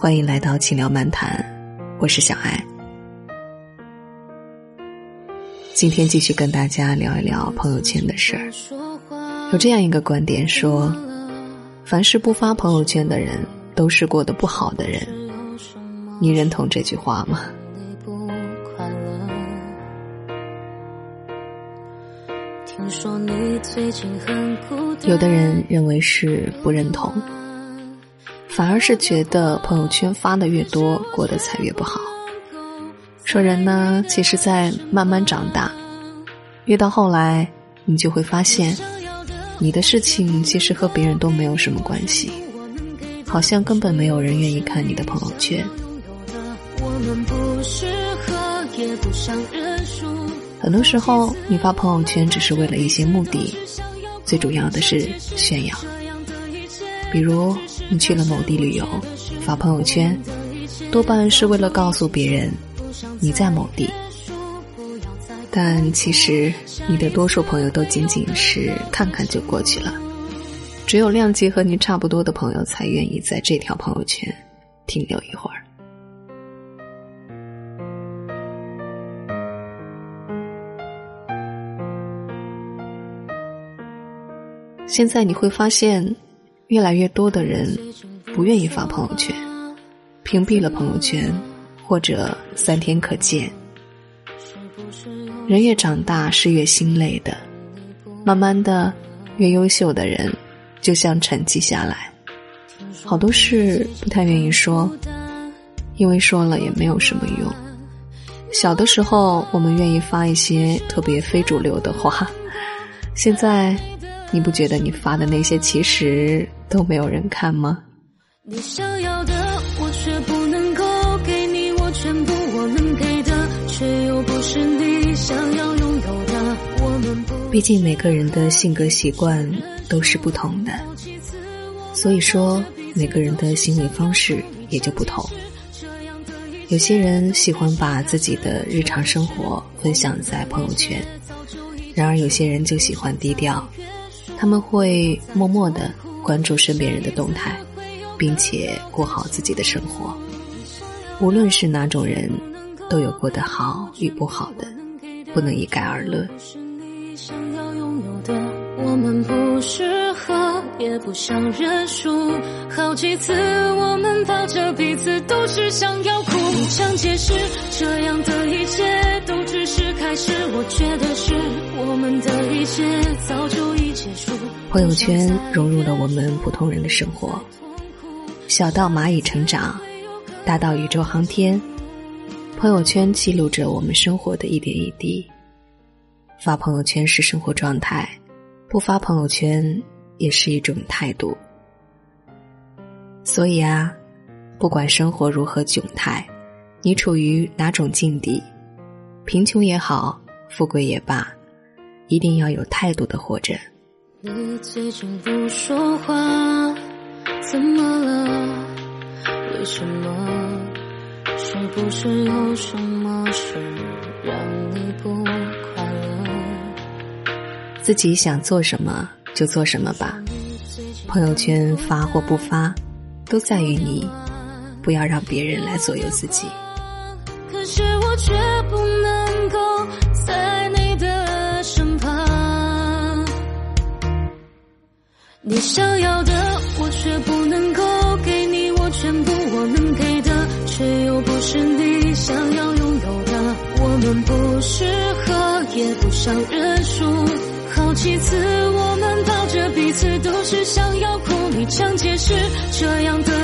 欢迎来到轻聊漫谈，我是小爱。今天继续跟大家聊一聊朋友圈的事儿。有这样一个观点说，凡是不发朋友圈的人，都是过得不好的人。你认同这句话吗？有的人认为是不认同。反而是觉得朋友圈发的越多，过得才越不好。说人呢，其实，在慢慢长大，越到后来，你就会发现，你的事情其实和别人都没有什么关系，好像根本没有人愿意看你的朋友圈。很多时候，你发朋友圈只是为了一些目的，最主要的是炫耀。比如你去了某地旅游，发朋友圈，多半是为了告诉别人你在某地。但其实你的多数朋友都仅仅是看看就过去了，只有量级和你差不多的朋友才愿意在这条朋友圈停留一会儿。现在你会发现。越来越多的人不愿意发朋友圈，屏蔽了朋友圈，或者三天可见。人越长大是越心累的，慢慢的，越优秀的人就像沉寂下来，好多事不太愿意说，因为说了也没有什么用。小的时候我们愿意发一些特别非主流的话，现在。你不觉得你发的那些其实都没有人看吗？你想要的我却不能够给你我全部我能给的，却又不是你想要拥有的。我们不，毕竟每个人的性格习惯都是不同的，所以说每个人的行为方式也就不同。有些人喜欢把自己的日常生活分享在朋友圈，然而有些人就喜欢低调。他们会默默的关注身边人的动态，并且过好自己的生活。无论是哪种人，都有过得好与不好的，不能一概而论。我们不适合，也不想认输。好几次我们抱着彼此，都是想要哭。想解释这样的一切，都只是开始。我觉得是我们的一切早就已结束。朋友圈融入了我们普通人的生活，小到蚂蚁成长，大到宇宙航天，朋友圈记录着我们生活的一点一滴。发朋友圈是生活状态。不发朋友圈也是一种态度，所以啊，不管生活如何窘态，你处于哪种境地，贫穷也好，富贵也罢，一定要有态度的活着。你最近不说话，怎么了？为什么？是不是有什么事让你不快乐？自己想做什么就做什么吧，朋友圈发或不发，都在于你，不要让别人来左右自己。可是我却不能你想要的我却不能够给你我全部我能给的，却又不是你想要拥有的。我们不适合，也不想认输。好几次，我们抱着彼此，都是想要哭。你常解释，这样。的。